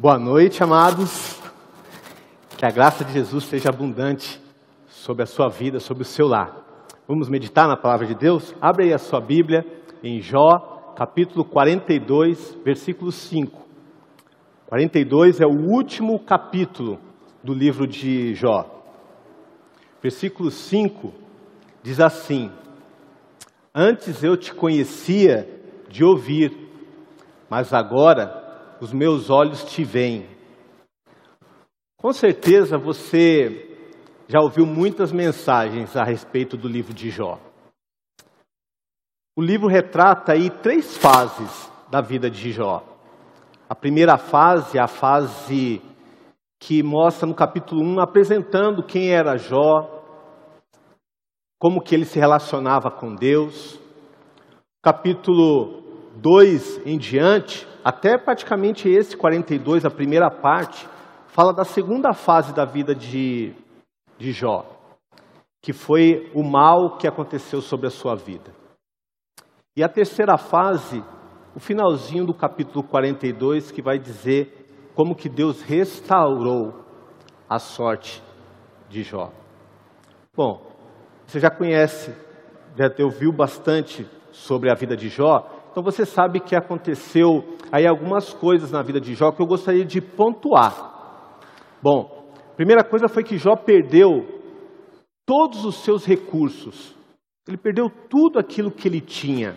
Boa noite, amados. Que a graça de Jesus seja abundante sobre a sua vida, sobre o seu lar. Vamos meditar na palavra de Deus? Abre aí a sua Bíblia em Jó, capítulo 42, versículo 5. 42 é o último capítulo do livro de Jó. Versículo 5 diz assim: Antes eu te conhecia de ouvir, mas agora os meus olhos te veem. Com certeza você já ouviu muitas mensagens a respeito do livro de Jó. O livro retrata aí três fases da vida de Jó. A primeira fase é a fase que mostra no capítulo 1 apresentando quem era Jó, como que ele se relacionava com Deus. Capítulo 2 em diante, até praticamente esse 42, a primeira parte, fala da segunda fase da vida de, de Jó, que foi o mal que aconteceu sobre a sua vida. E a terceira fase, o finalzinho do capítulo 42, que vai dizer como que Deus restaurou a sorte de Jó. Bom, você já conhece, já ouviu bastante sobre a vida de Jó, então você sabe que aconteceu aí algumas coisas na vida de Jó que eu gostaria de pontuar. Bom, primeira coisa foi que Jó perdeu todos os seus recursos. Ele perdeu tudo aquilo que ele tinha.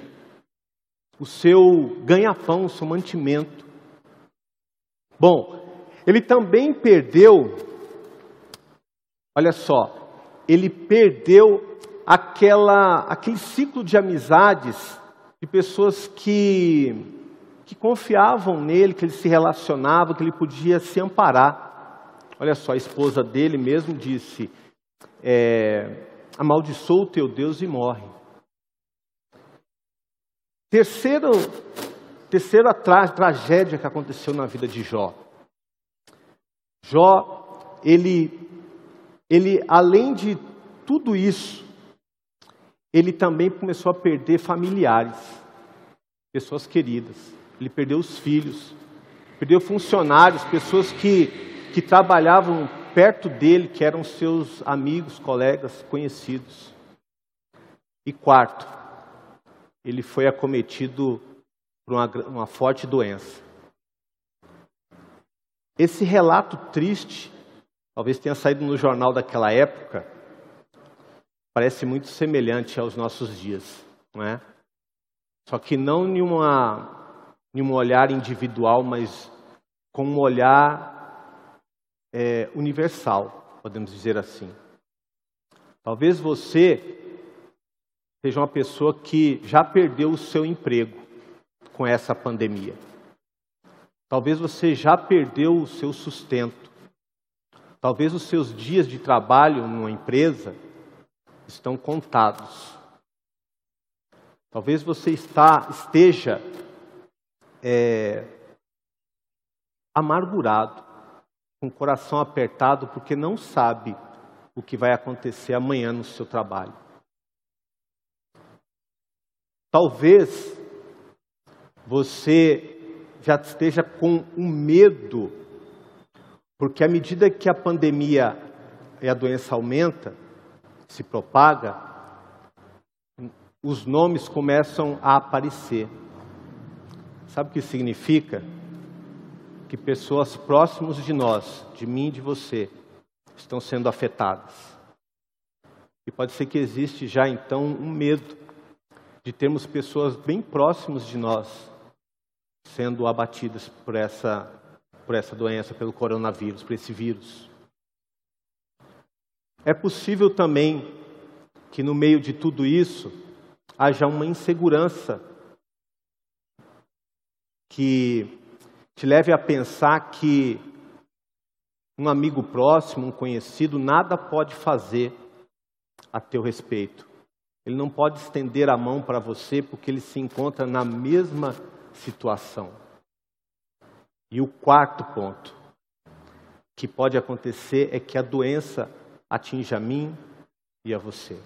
O seu ganha-pão, o seu mantimento. Bom, ele também perdeu, olha só, ele perdeu aquela, aquele ciclo de amizades, de pessoas que, que confiavam nele, que ele se relacionava, que ele podia se amparar. Olha só, a esposa dele mesmo disse: é, amaldiçoa o teu Deus e morre. Terceiro, terceira tra tragédia que aconteceu na vida de Jó. Jó, ele ele, além de tudo isso, ele também começou a perder familiares, pessoas queridas. Ele perdeu os filhos, perdeu funcionários, pessoas que, que trabalhavam perto dele, que eram seus amigos, colegas, conhecidos. E quarto, ele foi acometido por uma, uma forte doença. Esse relato triste talvez tenha saído no jornal daquela época, parece muito semelhante aos nossos dias, não é? Só que não em, um olhar individual, mas com um olhar é, universal, podemos dizer assim. Talvez você seja uma pessoa que já perdeu o seu emprego com essa pandemia. Talvez você já perdeu o seu sustento. Talvez os seus dias de trabalho numa empresa estão contados. Talvez você está, esteja é, amargurado, com o coração apertado, porque não sabe o que vai acontecer amanhã no seu trabalho. Talvez você já esteja com um medo porque à medida que a pandemia e a doença aumenta, se propaga, os nomes começam a aparecer. Sabe o que significa? Que pessoas próximas de nós, de mim e de você, estão sendo afetadas. E pode ser que existe já então um medo de termos pessoas bem próximas de nós sendo abatidas por essa por essa doença, pelo coronavírus, por esse vírus. É possível também que no meio de tudo isso haja uma insegurança que te leve a pensar que um amigo próximo, um conhecido, nada pode fazer a teu respeito. Ele não pode estender a mão para você porque ele se encontra na mesma situação. E o quarto ponto que pode acontecer é que a doença atinja a mim e a você.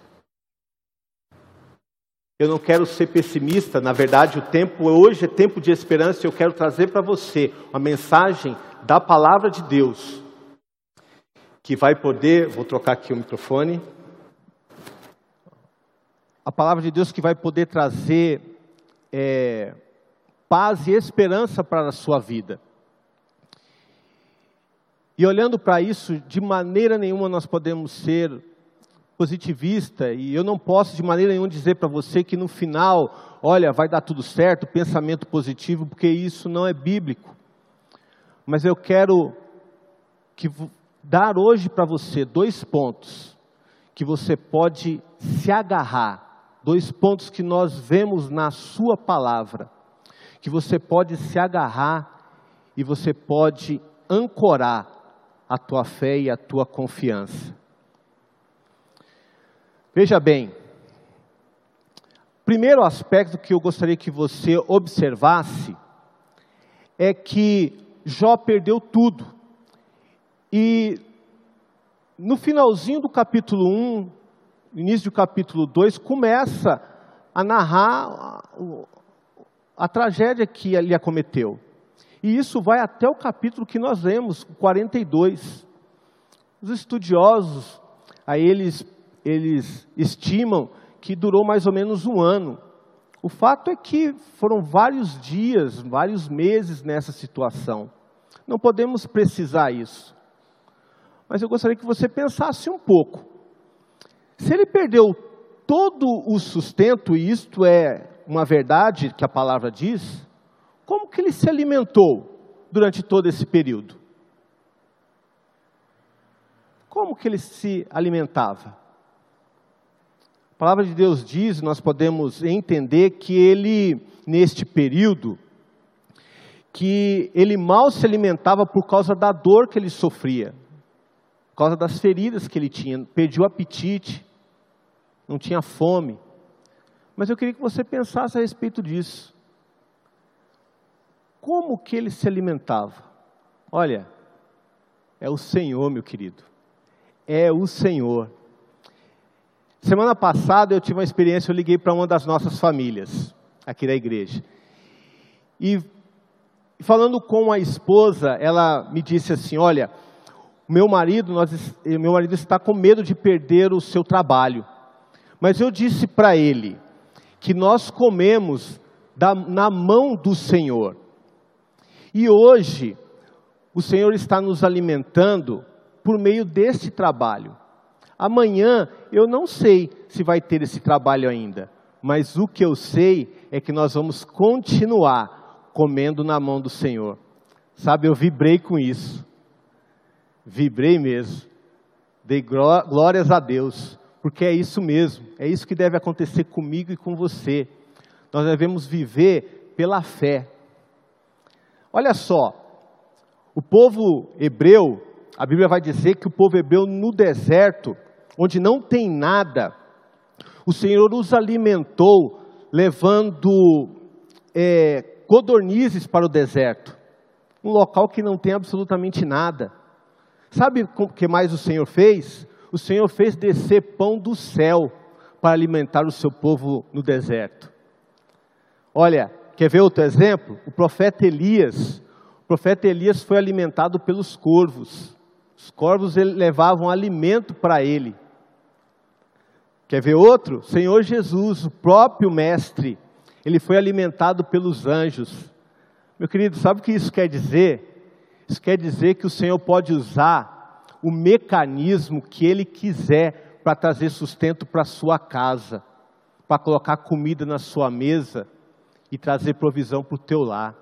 Eu não quero ser pessimista, na verdade, o tempo hoje é tempo de esperança e eu quero trazer para você uma mensagem da palavra de Deus que vai poder, vou trocar aqui o microfone. A palavra de Deus que vai poder trazer é, paz e esperança para a sua vida. E olhando para isso, de maneira nenhuma nós podemos ser positivista e eu não posso de maneira nenhuma dizer para você que no final, olha, vai dar tudo certo, pensamento positivo, porque isso não é bíblico. Mas eu quero que dar hoje para você dois pontos que você pode se agarrar, dois pontos que nós vemos na sua palavra, que você pode se agarrar e você pode ancorar a tua fé e a tua confiança. Veja bem, primeiro aspecto que eu gostaria que você observasse é que Jó perdeu tudo. E no finalzinho do capítulo 1, início do capítulo 2, começa a narrar a, a tragédia que lhe acometeu. E isso vai até o capítulo que nós lemos, 42. Os estudiosos, aí eles eles estimam que durou mais ou menos um ano. O fato é que foram vários dias, vários meses nessa situação. Não podemos precisar isso. Mas eu gostaria que você pensasse um pouco. Se ele perdeu todo o sustento, e isto é uma verdade que a palavra diz, como que ele se alimentou durante todo esse período? Como que ele se alimentava? A palavra de Deus diz, nós podemos entender que ele, neste período, que ele mal se alimentava por causa da dor que ele sofria, por causa das feridas que ele tinha, perdia o apetite, não tinha fome. Mas eu queria que você pensasse a respeito disso. Como que ele se alimentava? Olha, é o Senhor, meu querido. É o Senhor. Semana passada eu tive uma experiência, eu liguei para uma das nossas famílias, aqui da igreja. E falando com a esposa, ela me disse assim: Olha, meu marido, nós, meu marido está com medo de perder o seu trabalho. Mas eu disse para ele que nós comemos da, na mão do Senhor. E hoje, o Senhor está nos alimentando por meio deste trabalho. Amanhã eu não sei se vai ter esse trabalho ainda, mas o que eu sei é que nós vamos continuar comendo na mão do Senhor. Sabe, eu vibrei com isso. Vibrei mesmo. Dei glórias a Deus, porque é isso mesmo, é isso que deve acontecer comigo e com você. Nós devemos viver pela fé. Olha só, o povo hebreu, a Bíblia vai dizer que o povo hebreu no deserto, onde não tem nada, o Senhor os alimentou, levando é, codornizes para o deserto, um local que não tem absolutamente nada. Sabe o que mais o Senhor fez? O Senhor fez descer pão do céu para alimentar o seu povo no deserto. Olha, quer ver outro exemplo? O profeta Elias. O profeta Elias foi alimentado pelos corvos. Os corvos levavam alimento para ele. Quer ver outro? Senhor Jesus, o próprio Mestre, ele foi alimentado pelos anjos. Meu querido, sabe o que isso quer dizer? Isso quer dizer que o Senhor pode usar o mecanismo que Ele quiser para trazer sustento para a sua casa, para colocar comida na sua mesa e trazer provisão para o teu lar.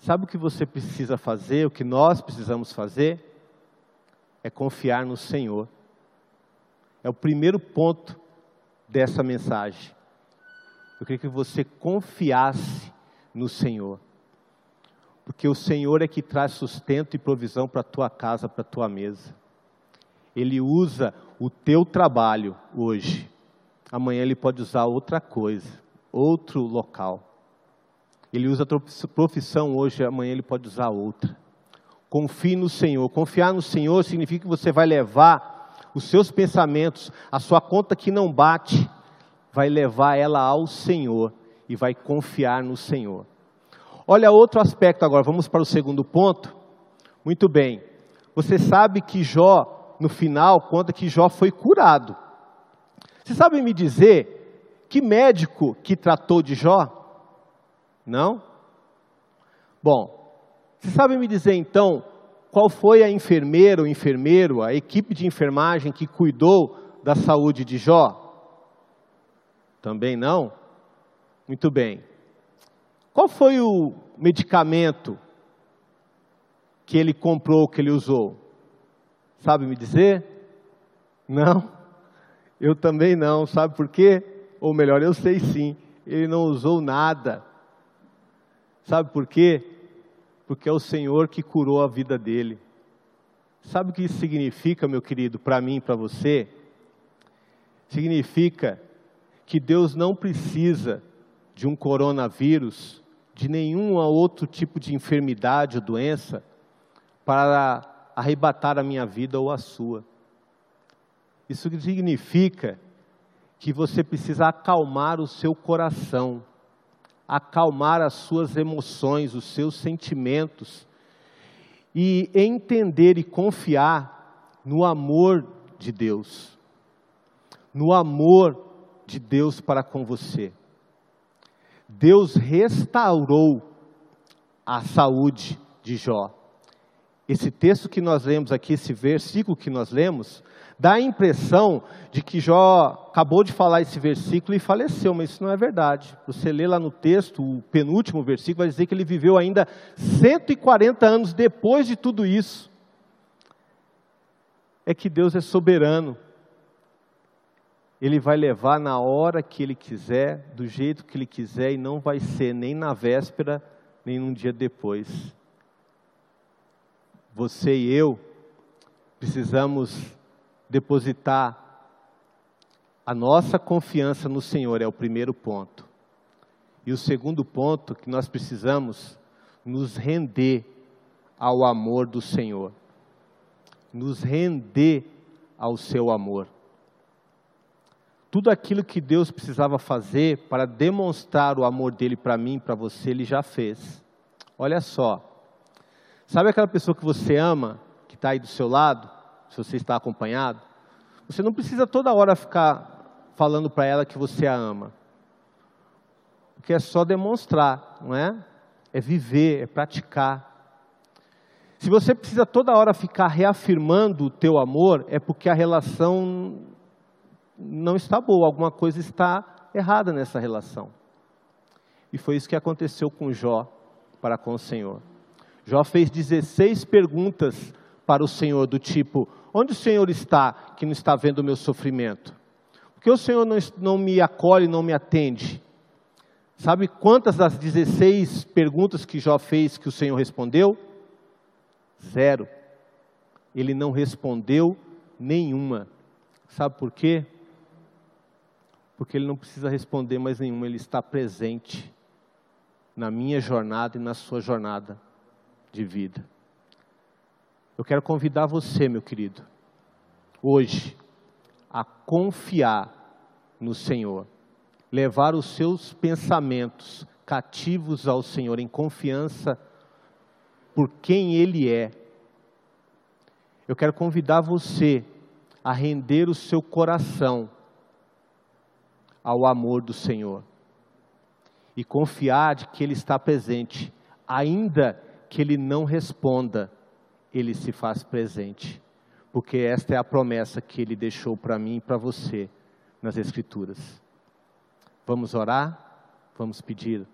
Sabe o que você precisa fazer, o que nós precisamos fazer? É confiar no Senhor. É o primeiro ponto dessa mensagem. Eu queria que você confiasse no Senhor. Porque o Senhor é que traz sustento e provisão para a tua casa, para a tua mesa. Ele usa o teu trabalho hoje. Amanhã ele pode usar outra coisa, outro local. Ele usa a profissão hoje, amanhã ele pode usar outra. Confie no Senhor. Confiar no Senhor significa que você vai levar os seus pensamentos, a sua conta que não bate, vai levar ela ao Senhor e vai confiar no Senhor. Olha outro aspecto agora, vamos para o segundo ponto. Muito bem. Você sabe que Jó, no final, conta que Jó foi curado. Você sabe me dizer que médico que tratou de Jó? Não? Bom, você sabe me dizer então qual foi a enfermeira ou enfermeiro, a equipe de enfermagem que cuidou da saúde de Jó? Também não? Muito bem. Qual foi o medicamento que ele comprou, que ele usou? Sabe me dizer? Não? Eu também não. Sabe por quê? Ou melhor, eu sei sim. Ele não usou nada. Sabe por quê? Porque é o Senhor que curou a vida dele. Sabe o que isso significa, meu querido, para mim e para você? Significa que Deus não precisa de um coronavírus, de nenhum outro tipo de enfermidade ou doença, para arrebatar a minha vida ou a sua. Isso significa que você precisa acalmar o seu coração, acalmar as suas emoções, os seus sentimentos, e entender e confiar no amor de Deus, no amor de Deus para com você. Deus restaurou a saúde de Jó. Esse texto que nós lemos aqui, esse versículo que nós lemos, dá a impressão de que Jó acabou de falar esse versículo e faleceu, mas isso não é verdade. Você lê lá no texto, o penúltimo versículo, vai dizer que ele viveu ainda 140 anos depois de tudo isso. É que Deus é soberano. Ele vai levar na hora que Ele quiser, do jeito que Ele quiser, e não vai ser nem na véspera, nem num dia depois. Você e eu precisamos depositar a nossa confiança no Senhor, é o primeiro ponto. E o segundo ponto, que nós precisamos nos render ao amor do Senhor, nos render ao seu amor tudo aquilo que Deus precisava fazer para demonstrar o amor dele para mim, para você, ele já fez. Olha só. Sabe aquela pessoa que você ama, que está aí do seu lado, se você está acompanhado? Você não precisa toda hora ficar falando para ela que você a ama. Porque é só demonstrar, não é? É viver, é praticar. Se você precisa toda hora ficar reafirmando o teu amor, é porque a relação não está boa, alguma coisa está errada nessa relação. E foi isso que aconteceu com Jó para com o Senhor. Jó fez 16 perguntas para o Senhor, do tipo: onde o Senhor está que não está vendo o meu sofrimento? Por que o Senhor não, não me acolhe, não me atende? Sabe quantas das 16 perguntas que Jó fez que o Senhor respondeu? Zero. Ele não respondeu nenhuma. Sabe por quê? porque ele não precisa responder mais nenhum, ele está presente na minha jornada e na sua jornada de vida. Eu quero convidar você, meu querido, hoje, a confiar no Senhor, levar os seus pensamentos cativos ao Senhor, em confiança por quem Ele é. Eu quero convidar você a render o seu coração ao amor do Senhor e confiar de que Ele está presente, ainda que Ele não responda, Ele se faz presente, porque esta é a promessa que Ele deixou para mim e para você nas Escrituras. Vamos orar, vamos pedir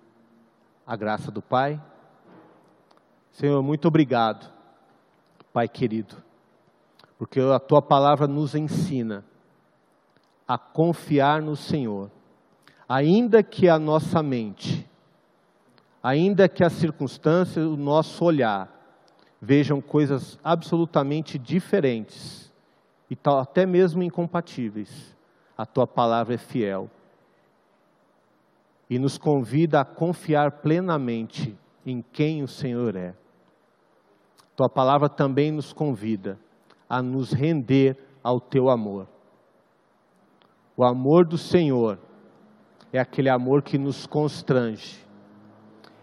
a graça do Pai. Senhor, muito obrigado, Pai querido, porque a Tua palavra nos ensina a confiar no Senhor, ainda que a nossa mente, ainda que as circunstâncias, o nosso olhar, vejam coisas absolutamente diferentes e até mesmo incompatíveis, a tua palavra é fiel e nos convida a confiar plenamente em quem o Senhor é. Tua palavra também nos convida a nos render ao teu amor. O amor do Senhor é aquele amor que nos constrange.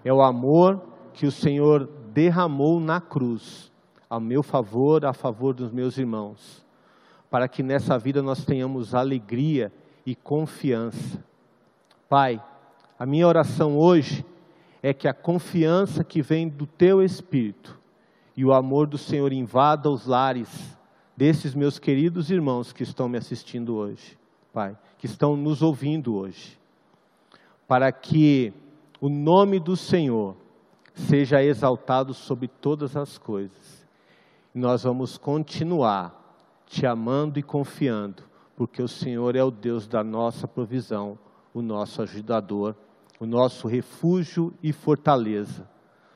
É o amor que o Senhor derramou na cruz, a meu favor, a favor dos meus irmãos, para que nessa vida nós tenhamos alegria e confiança. Pai, a minha oração hoje é que a confiança que vem do Teu Espírito e o amor do Senhor invada os lares desses meus queridos irmãos que estão me assistindo hoje, Pai, que estão nos ouvindo hoje, para que o nome do Senhor seja exaltado sobre todas as coisas. Nós vamos continuar te amando e confiando, porque o Senhor é o Deus da nossa provisão, o nosso ajudador, o nosso refúgio e fortaleza,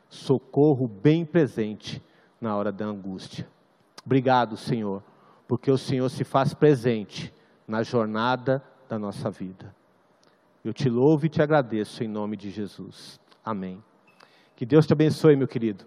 socorro bem presente na hora da angústia. Obrigado, Senhor, porque o Senhor se faz presente na jornada da nossa vida. Eu te louvo e te agradeço em nome de Jesus. Amém. Que Deus te abençoe, meu querido.